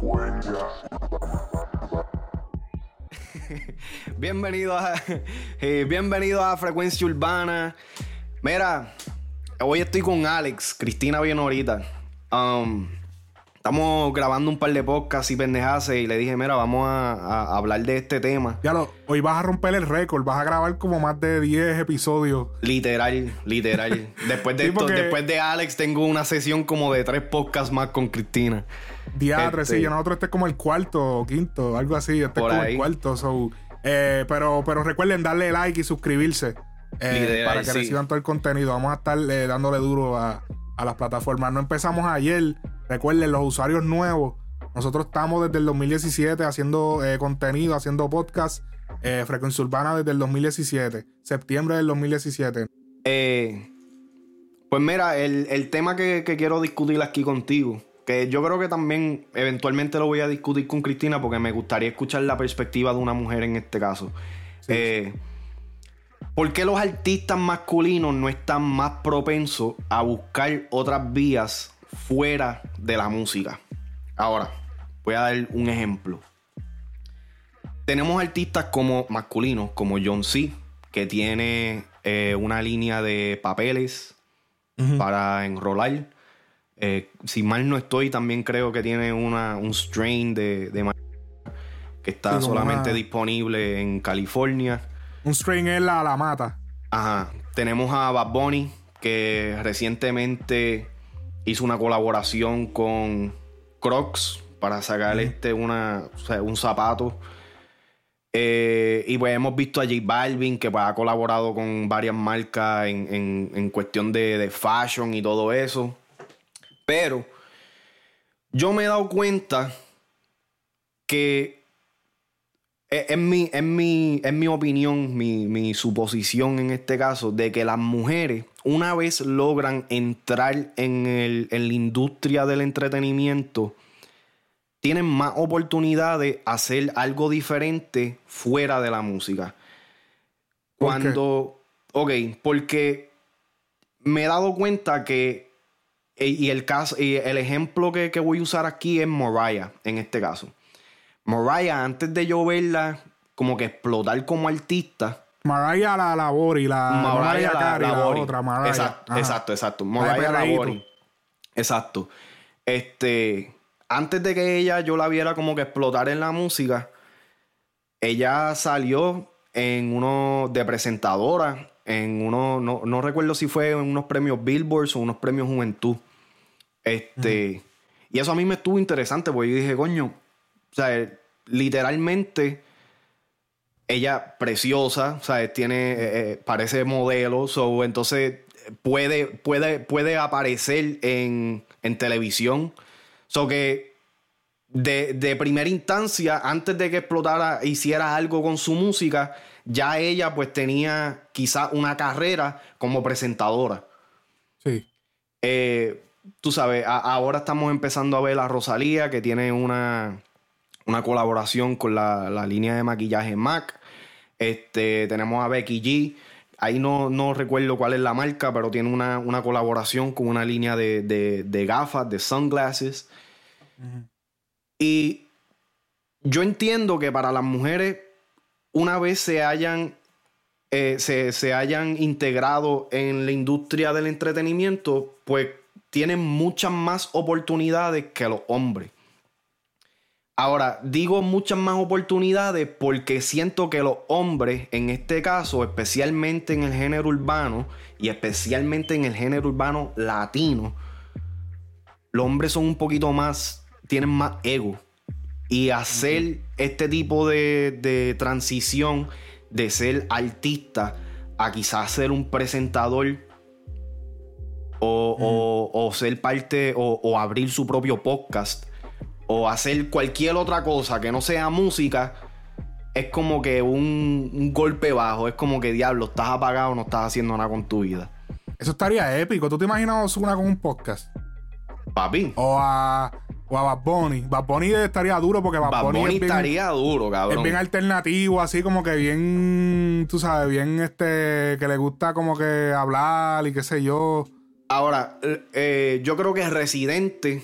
bienvenido a eh, bienvenido a Frecuencia Urbana. Mira, hoy estoy con Alex, Cristina bien ahorita. Um, estamos grabando un par de podcasts y pendejas y le dije, mira, vamos a, hablar de este tema. Ya lo, hoy vas a romper el récord, vas a grabar como más de 10 episodios. Literal, literal. después de después de Alex tengo una sesión como de tres podcasts más con Cristina. Diatre, sí, este, nosotros este es como el cuarto o quinto, algo así, este es como el cuarto. Eh, pero, pero recuerden darle like y suscribirse eh, para que reciban todo el contenido. Vamos a estar eh, dándole duro a, a las plataformas. No empezamos ayer. Recuerden, los usuarios nuevos. Nosotros estamos desde el 2017 haciendo eh, contenido, haciendo podcast. Eh, Frecuencia Urbana desde el 2017. Septiembre del 2017. Eh, pues mira, el, tema que, quiero discutir aquí contigo. Que yo creo que también eventualmente lo voy a discutir con Cristina porque me gustaría escuchar la perspectiva de una mujer en este caso. Sí. ¿Por qué los artistas masculinos no están más propensos a buscar otras vías fuera de la música? Ahora, voy a dar un ejemplo. Tenemos artistas como masculinos, como John C., que tiene eh, una línea de papeles para enrolar. Eh, si mal no estoy, también creo que tiene una, un strain de, que está solamente disponible en California. Un strain es la, la mata. Ajá. Tenemos a Bad Bunny, que recientemente hizo una colaboración con Crocs para sacar este una, un zapato. Eh, y pues hemos visto a J Balvin que pues, ha colaborado con varias marcas en, cuestión de, de, fashion y todo eso. Pero yo me he dado cuenta que en mi, en mi, en mi opinión, mi, suposición en este caso, de que las mujeres, una vez logran entrar en, el, en la industria del entretenimiento, tienen más oportunidad de hacer algo diferente fuera de la música. Cuando. Ok, porque me he dado cuenta que. E, y el caso, y el ejemplo que, que voy a usar aquí es Mariah, en este caso. Mariah, antes de yo verla como que explotar como artista. Mariah la Labori, la Mariah, la, la, otra, Mariah. Exacto, exacto, exacto. Mariah Labori. Exacto. Este, antes de que ella yo la viera como que explotar en la música, ella salió en uno de presentadora, en uno, no, recuerdo si fue en unos premios Billboard o unos premios Juventud. Este, y eso a mí me estuvo interesante porque yo dije, coño, o sea, literalmente ella preciosa, o sea, tiene, eh, eh, parece modelo, so, entonces puede, puede, puede aparecer en, en televisión. So que de, de, primera instancia, antes de que explotara, hiciera algo con su música, ya ella pues tenía quizá una carrera como presentadora. Sí. Eh, tú sabes, ahora estamos empezando a ver a Rosalía, que tiene una, una colaboración con la, línea de maquillaje MAC. Este, tenemos a Becky G. Ahí no, no recuerdo cuál es la marca, pero tiene una, colaboración con una línea de, gafas, de sunglasses. Y yo entiendo que para las mujeres, una vez se hayan, eh, se, se hayan integrado en la industria del entretenimiento, pues tienen muchas más oportunidades que los hombres. Ahora, digo muchas más oportunidades porque siento que los hombres, en este caso, especialmente en el género urbano y especialmente en el género urbano latino, los hombres son un poquito más, tienen más ego. Y hacer este tipo de, transición de ser artista a quizás ser un presentador o, ser parte o abrir su propio podcast o hacer cualquier otra cosa que no sea música, es como que un, golpe bajo. Es como que, diablo, estás apagado, no estás haciendo nada con tu vida. Eso estaría épico. ¿Tú te imaginas una con un podcast? Papi. O a, o a Bad Bunny. Bad Bunny estaría duro porque Bad, Bunny, estaría duro, cabrón. Es bien alternativo, así como que bien, tú sabes, bien este, que le gusta como que hablar y qué sé yo. Ahora, eh, yo creo que Residente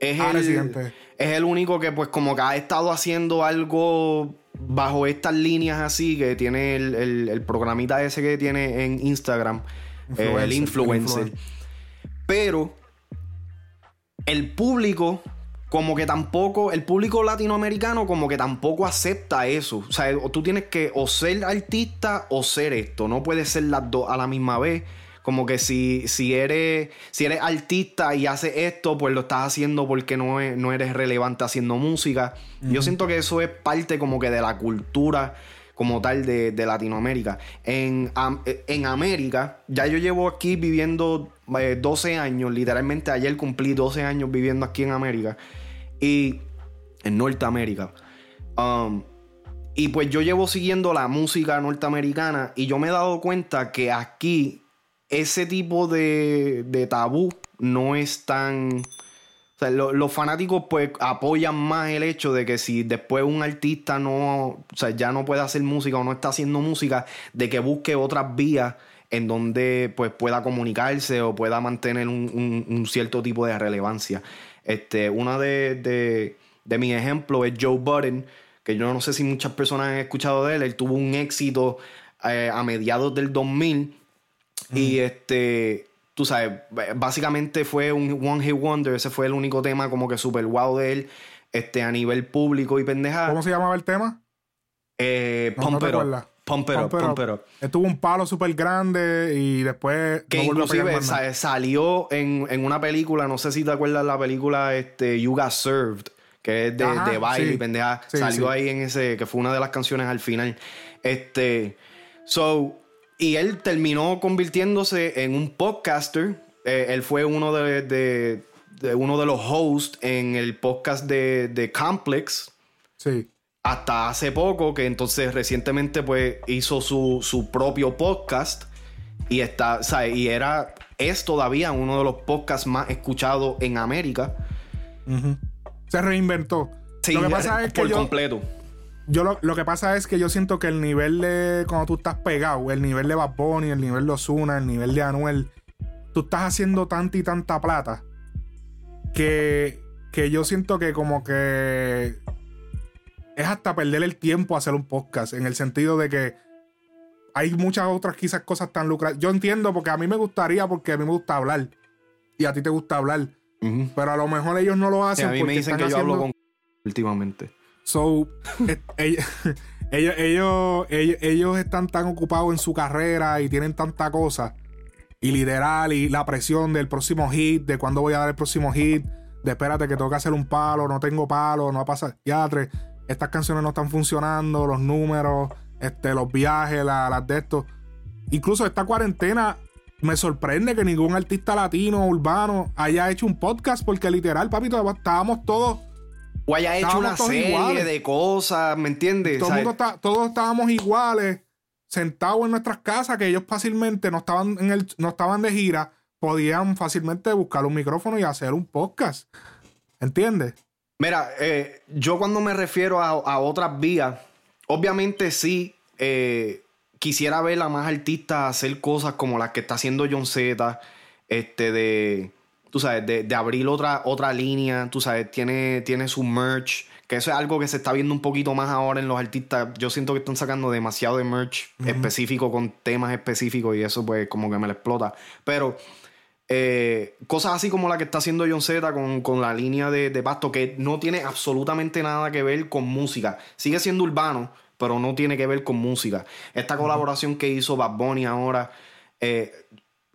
es ah, el... Residente es el único que pues como que ha estado haciendo algo bajo estas líneas así, que tiene el, programita ese que tiene en Instagram, el influencer. Pero el público como que tampoco, el público latinoamericano como que tampoco acepta eso. O sea, tú tienes que o ser artista o ser esto. No puedes ser las dos a la misma vez. Como que si, si, eres, si eres artista y haces esto, pues lo estás haciendo porque no, no eres relevante haciendo música. Yo siento que eso es parte como que de la cultura como tal de, Latinoamérica. En, en, América, ya yo llevo aquí viviendo 12 eh, años, literalmente ayer cumplí 12 años viviendo aquí en América y en Norteamérica. Um, y pues yo llevo siguiendo la música norteamericana y yo me he dado cuenta que aquí ese tipo de, de tabú no es tan... Los fanáticos pues apoyan más el hecho de que si después un artista no, o sea, ya no puede hacer música o no está haciendo música, de que busque otras vías en donde pues pueda comunicarse o pueda mantener un, cierto tipo de relevancia. Este, una de, de, mis ejemplos es Joe Budden, que yo no sé si muchas personas han escuchado de él. Él tuvo un éxito eh, a mediados del 2000 y este, tú sabes, básicamente fue un One Hit Wonder. Ese fue el único tema como que super wow de él este, a nivel público y pendejada. ¿Cómo se llamaba el tema? Eh, Pump, it up. Pump, Estuvo un palo súper grande y después. Que inclusive salió en, una película, no sé si te acuerdas la película este, You Got Served, que es de, de baile y pendeja. salió ahí en ese, que fue una de las canciones al final. Este. So, y él terminó convirtiéndose en un podcaster. Eh, él fue uno de, uno de los hosts en el podcast de, de Complex. Sí. Hasta hace poco, que entonces recientemente pues hizo su, propio podcast. Y está, Y era, es todavía uno de los podcasts más escuchados en América. Se reinventó. Sí, lo que pasa es que por completo. Yo lo, que pasa es que yo siento que el nivel de cuando tú estás pegado, el nivel de Bad Bunny, el nivel de Osuna, el nivel de Anuel, tú estás haciendo tanta y tanta plata que, que yo siento que como que es hasta perder el tiempo hacer un podcast, en el sentido de que hay muchas otras quizás cosas tan lucrativas. Yo entiendo porque a mí me gustaría, porque a mí me gusta hablar y a ti te gusta hablar, pero a lo mejor ellos no lo hacen. a mí me dicen que yo hablo con últimamente. So, ellos, ellos, ellos, están tan ocupados en su carrera y tienen tanta cosa. Y literal, y la presión del próximo hit, de cuándo voy a dar el próximo hit, de espérate que tengo que hacer un palo, no tengo palo, no va a pasar. Ya, tres, estas canciones no están funcionando, los números, este, los viajes, las de estos. Incluso esta cuarentena me sorprende que ningún artista latino urbano haya hecho un podcast, porque literal, papi, estábamos todos o haya hecho una serie de cosas, ¿me entiendes? todos estábamos iguales, sentados en nuestras casas, que ellos fácilmente no estaban, en el, no estaban de gira, podían fácilmente buscar un micrófono y hacer un podcast. ¿Entiendes? Mira, eh, yo cuando me refiero a, otras vías, obviamente sí, eh, quisiera ver a más artistas hacer cosas como las que está haciendo John Z, este de tú sabes, de, abrir otra, otra línea, tú sabes, tiene, tiene su merch, que eso es algo que se está viendo un poquito más ahora en los artistas. Yo siento que están sacando demasiado de merch específico con temas específicos y eso pues como que me lo explota. Pero eh, cosas así como la que está haciendo John Z con, la línea de, pasto, que no tiene absolutamente nada que ver con música. Sigue siendo urbano, pero no tiene que ver con música. Esta colaboración que hizo Bad Bunny ahora. Eh,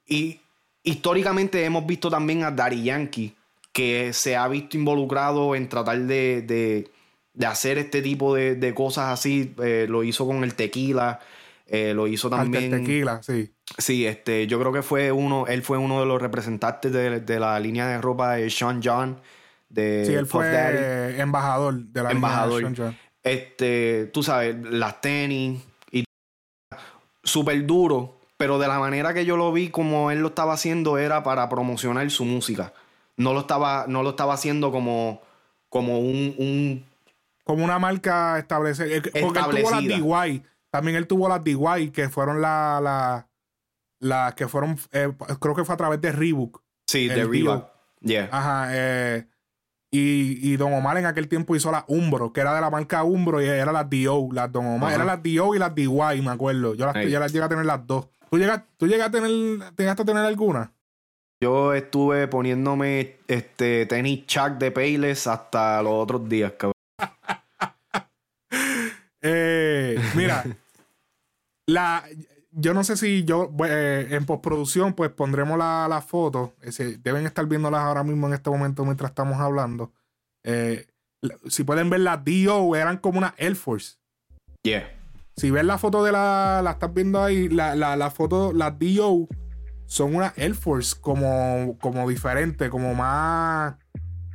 y históricamente hemos visto también a Daddy Yankee, que se ha visto involucrado en tratar de, hacer este tipo de, cosas así. Eh, lo hizo con el tequila, eh, lo hizo también. El tequila, sí. Sí, este, yo creo que fue uno, él fue uno de los representantes de, la línea de ropa de Sean John. De sí, él fue embajador de la embajador. línea de Sean John. Este, tú sabes, las tenis y súper duro pero de la manera que yo lo vi como él lo estaba haciendo era para promocionar su música. No lo estaba, no lo estaba haciendo como, como un, Como una marca establecida. Porque él tuvo las DIY. También él tuvo las DIY, que fueron las... La, la, que fueron... Eh, creo que fue a través de Reebok. Sí, de Reebok. Yeah. Ajá. Eh, Y, Don Omar en aquel tiempo hizo la Umbro, que era de la marca Umbro y era las DO, las Don Omar. Era las DO y las DY, me acuerdo. Yo las, las llegué a tener las dos. ¿Tú, llegas, ¿Tú llegaste a tener, llegaste a tener alguna? Yo estuve poniéndome este tenis Chuck de Payless hasta los otros días, cabrón. eh, mira, la, yo no sé si yo eh, en postproducción pues pondremos la, la foto. deben estar viéndolas ahora mismo en este momento mientras estamos hablando. Eh, si pueden ver las DO, eran como una Air Force. Yeah. Si ves la foto de la, la estás viendo ahí, la, la, la foto, las DO son una Air Force como, como diferente, como más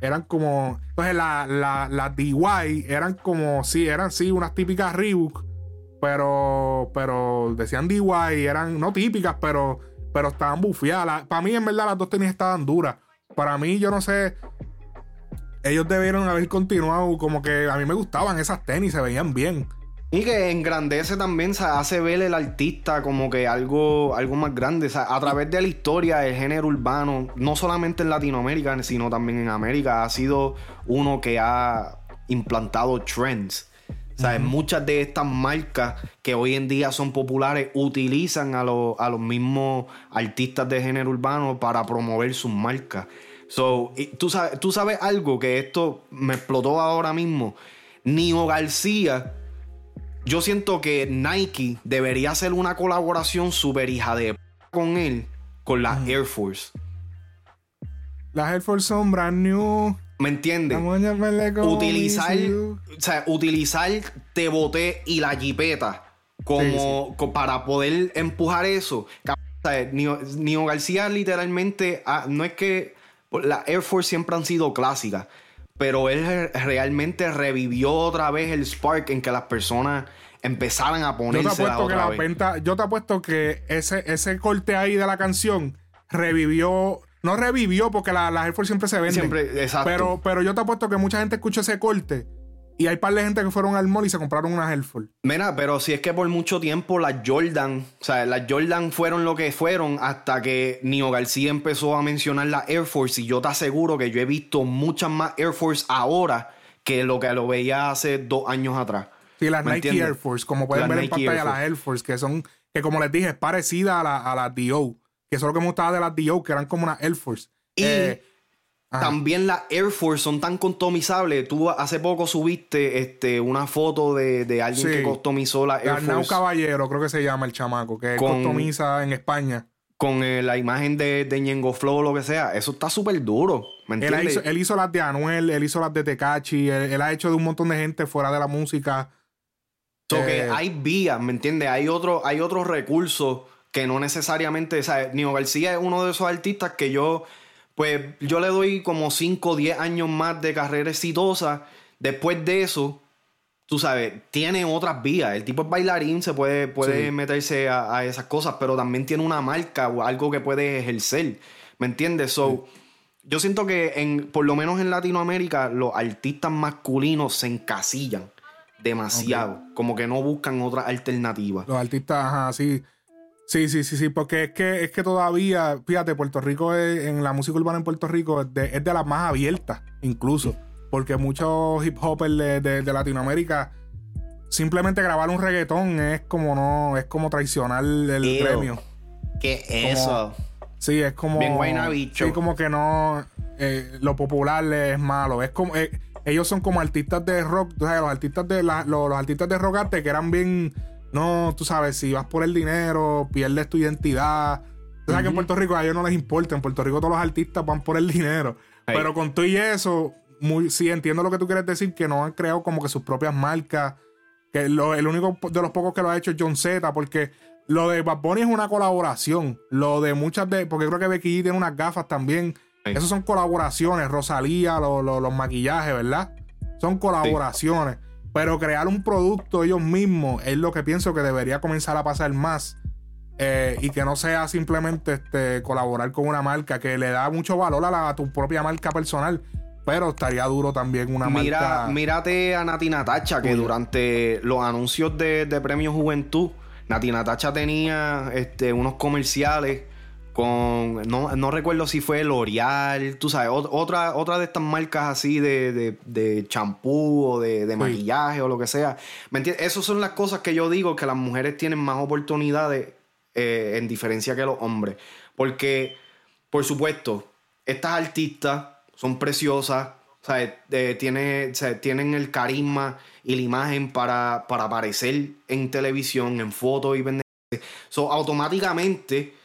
eran como. Entonces, las la, la DY eran como. Sí, eran sí, unas típicas Reebok. Pero, pero decían DY, eran no típicas, pero, pero estaban bufiadas. Para mí, en verdad, las dos tenis estaban duras. Para mí, yo no sé. Ellos debieron haber continuado. Como que a mí me gustaban esas tenis, se veían bien. Y que engrandece también, se hace ver el artista como que algo, algo más grande. a través de la historia, el género urbano, no solamente en Latinoamérica, sino también en América, ha sido uno que ha implantado trends. O sea, muchas de estas marcas que hoy en día son populares utilizan a, a los mismos artistas de género urbano para promover sus marcas. So, ¿tú, sabes, tú sabes algo que esto me explotó ahora mismo. Nio García, yo siento que Nike debería hacer una colaboración super hija de p con él, con las Air Force. Las Air Force son brand new. ¿Me entiendes? Utilizar, o sea, utilizar te boté y la jipeta como, para poder empujar eso. Nio, García literalmente, ah, no es que las Air Force siempre han sido clásicas, pero él realmente revivió otra vez el spark en que las personas empezaran a ponerse yo te apuesto que la venta, yo te apuesto que ese, ese corte ahí de la canción revivió no revivió porque las la Air Force siempre se venden. Siempre, exacto. Pero, pero yo te apuesto que mucha gente escuchó ese corte y hay par de gente que fueron al mall y se compraron unas Air Force. Mira, pero si es que por mucho tiempo las Jordan, o sea, las Jordan fueron lo que fueron hasta que Nio García empezó a mencionar la Air Force y yo te aseguro que yo he visto muchas más Air Force ahora que lo que lo veía hace dos años atrás. Sí, las Nike Air Force, como pueden ver en pantalla, las Air Force, que son, que como les dije, es parecida a la, a la DO que eso es lo que me gustaba de las DO, que eran como una Air Force. Y eh, también las Air Force son tan customizables. Tú hace poco subiste este, una foto de, alguien que customizó la Air Force. Caballero, creo que se llama el chamaco, que customiza en España. Con eh, la imagen de, de Ñengo Flow o lo que sea. Eso está súper duro. ¿Me entiendes? Él hizo, las de Anuel, él hizo las de Tecachi, él, ha hecho de un montón de gente fuera de la música. So que eh, hay vías, ¿me entiendes? Hay, otro, hay otros recursos que no necesariamente, o sea, Nio García es uno de esos artistas que yo, pues yo le doy como 5 o 10 años más de carrera exitosa. Después de eso, tú sabes, tiene otras vías. El tipo es bailarín, se puede, puede meterse a, esas cosas, pero también tiene una marca o algo que puede ejercer. ¿Me entiendes? So, yo siento que en, por lo menos en Latinoamérica, los artistas masculinos se encasillan demasiado. Como que no buscan otra alternativa. Los artistas, ajá, sí. Sí, sí, sí, porque es que, es que todavía, fíjate, Puerto Rico en la música urbana en Puerto Rico es de, las más abiertas, incluso. Porque muchos hip hopers de, Latinoamérica simplemente grabar un reggaetón es como no, es como traicionar el premio. ¿Qué es eso? Sí, es como. Bien guayna bicho. Sí, como que no. Eh, lo popular es malo. Es como. Eh, ellos son como artistas de rock. O sea, los artistas de los, los, artistas de rock arte que eran bien no, tú sabes, si vas por el dinero, pierdes tu identidad. Tú sabes que en Puerto Rico a ellos no les importa. En Puerto Rico todos los artistas van por el dinero. Pero con todo y eso, muy, sí entiendo lo que tú quieres decir, que no han creado como que sus propias marcas. Que el único de los pocos que lo ha hecho es John Z, porque lo de Bad Bunny es una colaboración. Lo de muchas de. Porque creo que Becky G tiene unas gafas también. Esas son colaboraciones. Rosalía, los maquillajes, ¿verdad? Son colaboraciones. Pero crear un producto ellos mismos es lo que pienso que debería comenzar a pasar más. Eh, y que no sea simplemente este, colaborar con una marca que le da mucho valor a, tu propia marca personal. Pero estaría duro también una marca. Mírate a Nati Natacha, que durante los anuncios de, de Premio Juventud, Nati Natacha tenía este, unos comerciales con no, recuerdo si fue L'Oreal, tú sabes, otra, otra de estas marcas así de champú o de, maquillaje o lo que sea. ¿Me entiendes? Esas son las cosas que yo digo que las mujeres tienen más oportunidades eh, en diferencia que los hombres. Porque, por supuesto, estas artistas son preciosas, tiene, tienen el carisma y la imagen para, para aparecer en televisión, en fotos y vender. So, automáticamente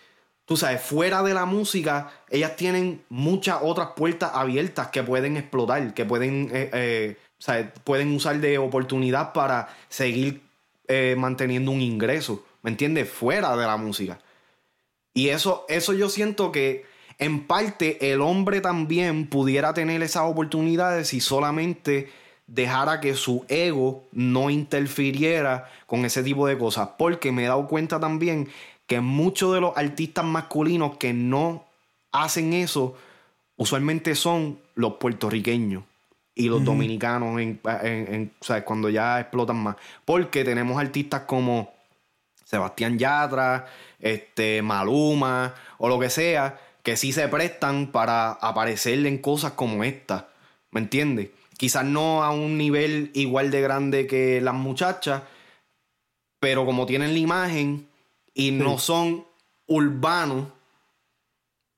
tú sabes, fuera de la música, ellas tienen muchas otras puertas abiertas que pueden explotar, que pueden, eh, eh, pueden usar de oportunidad para seguir eh, manteniendo un ingreso, ¿me entiendes? Fuera de la música. Y eso, eso yo siento que en parte el hombre también pudiera tener esas oportunidades si solamente dejara que su ego no interfiriera con ese tipo de cosas. Porque me he dado cuenta también que muchos de los artistas masculinos que no hacen eso, usualmente son los puertorriqueños y los dominicanos en, cuando ya explotan más. Porque tenemos artistas como Sebastián Yatra, este, Maluma o lo que sea, que sí se prestan para aparecer en cosas como esta. ¿Me entiendes? Quizás no a un nivel igual de grande que las muchachas, pero como tienen la imagen, y no son urbanos,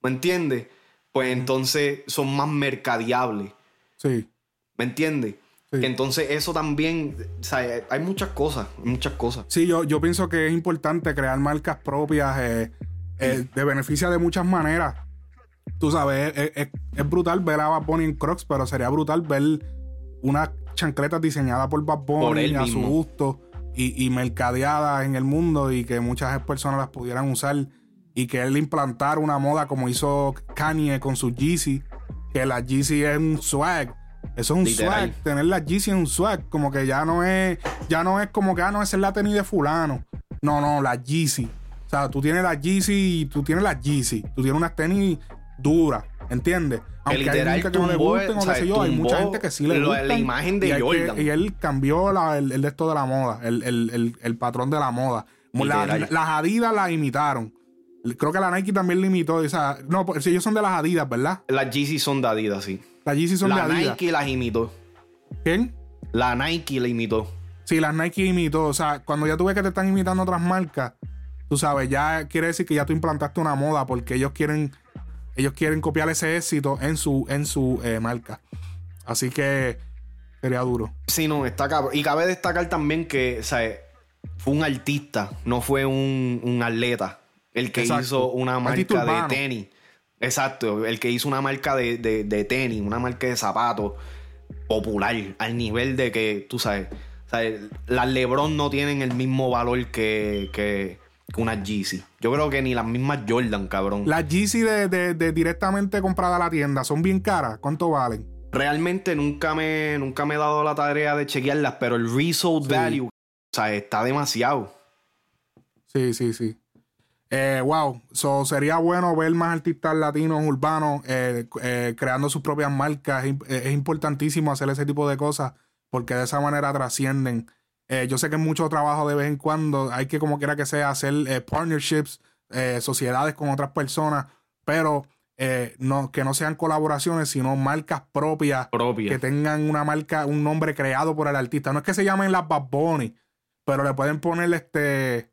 ¿me entiendes? Pues entonces son más mercadeables. Sí. ¿Me entiendes? entonces eso también, o sea, hay muchas cosas, muchas cosas. Sí, yo, yo pienso que es importante crear marcas propias eh, eh, de beneficio de muchas maneras. Tú sabes, es, brutal ver a Bad Bunny en Crocs, pero sería brutal ver una chancleta diseñada por Bad Bunny a su gusto y, y mercadeadas en el mundo y que muchas personas las pudieran usar y que él implantara una moda como hizo Kanye con su Yeezy, que la Yeezy es un swag. Eso es un swag. Tener la Yeezy es un swag. Como que ya no es, ya no es como que, ah, no, es la tenis de fulano. No, no, la Yeezy. O sea, tú tienes la Yeezy y tú tienes la Yeezy. Tú tienes unas tenis duras, ¿entiendes? Aunque literal hay que no le gusten o qué sé yo, hay mucha gente que sí le gusta. La imagen de Jordan. y él cambió el, el, esto de la moda, el, el, el patrón de la moda. las Adidas la imitaron. Creo que la Nike también la imitó. O sea, no, pues, ellos son de las Adidas, ¿verdad? Las Yeezy son de Adidas, sí. Las Yeezy son de Adidas. La Nike las imitó. ¿Quién? La Nike la imitó. Sí, las Nike imitó. O sea, cuando ya tú ves que te están imitando otras marcas, tú sabes, ya quiere decir que ya tú implantaste una moda porque ellos quieren ellos quieren copiar ese éxito en su, en su eh, marca. Así que sería duro. Sí, no, está cabrón. Y cabe destacar también que, ¿sabes? Fue un artista, no fue un, atleta el que hizo una marca de tenis. Exacto, el que hizo una marca de, de, tenis, una marca de zapatos popular, al nivel de que, tú sabes, ¿sabes? las Lebron no tienen el mismo valor que, que, una Yeezy. Yo creo que ni las mismas Jordan, cabrón. Las Yeezy de, directamente comprada a la tienda son bien caras. ¿Cuánto valen? Realmente nunca me, nunca me he dado la tarea de chequearlas, pero el resale value, o sea, está demasiado. Sí, sí, sí. Eh, wow, so, sería bueno ver más artistas latinos urbanos eh, eh, creando sus propias marcas. Es, importantísimo hacer ese tipo de cosas porque de esa manera trascienden. Eh, yo sé que es mucho trabajo de vez en cuando, hay que como quiera que sea hacer eh, partnerships, eh, sociedades con otras personas, pero no, que no sean colaboraciones, sino marcas propias, que tengan una marca, un nombre creado por el artista. No es que se llamen las Bad Bunny, pero le pueden poner este,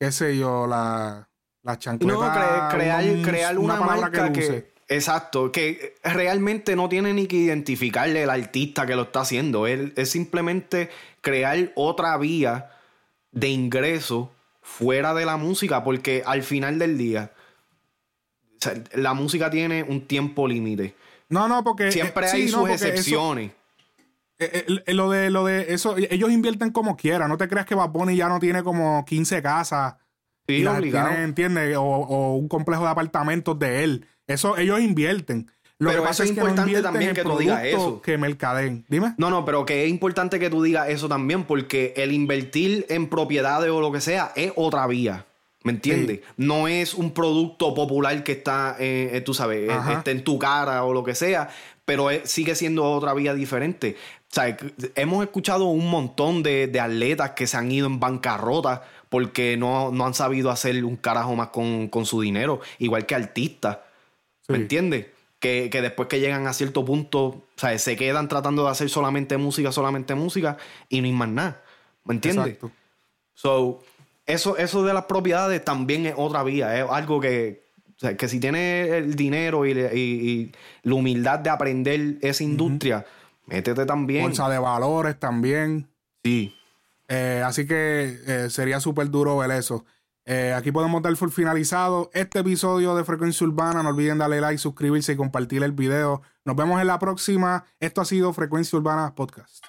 qué sé yo, la, la chancleta. No, crear, crear una, marca que Exacto, que realmente no tiene ni que identificarle el artista que lo está haciendo. Él es simplemente crear otra vía de ingreso fuera de la música, porque al final del día, la música tiene un tiempo límite. No, no, porque. Siempre eh, hay sus excepciones. Eh, eh, lo de lo de eso, ellos invierten como quieran. No te creas que Bad ya no tiene como 15 casas. Sí, obligado. ¿entiendes? o, un complejo de apartamentos de él. Eso ellos invierten. Lo pero que pasa es, importante también que tú digas eso. Que mercaden. Dime. No, no, pero que es importante que tú digas eso también, porque el invertir en propiedades o lo que sea es otra vía. ¿Me entiendes? No es un producto popular que está, eh, eh, tú sabes, eh, está en tu cara o lo que sea, pero sigue siendo otra vía diferente. O sea, hemos escuchado un montón de, de atletas que se han ido en bancarrota porque no, no han sabido hacer un carajo más con, su dinero, igual que artistas. ¿Me entiendes? Que, después que llegan a cierto punto, o sea, se quedan tratando de hacer solamente música, solamente música y no hay más nada. ¿Me entiendes? Exacto. So, eso, eso de las propiedades también es otra vía, es algo que, que si tienes el dinero y, la humildad de aprender esa industria, métete también. Bolsa de valores también. Sí. Eh, así que eh, sería súper duro ver eso. Eh, aquí podemos dar por finalizado este episodio de Frecuencia Urbana. No olviden darle like, suscribirse y compartir el video. Nos vemos en la próxima. Esto ha sido Frecuencia Urbana Podcast.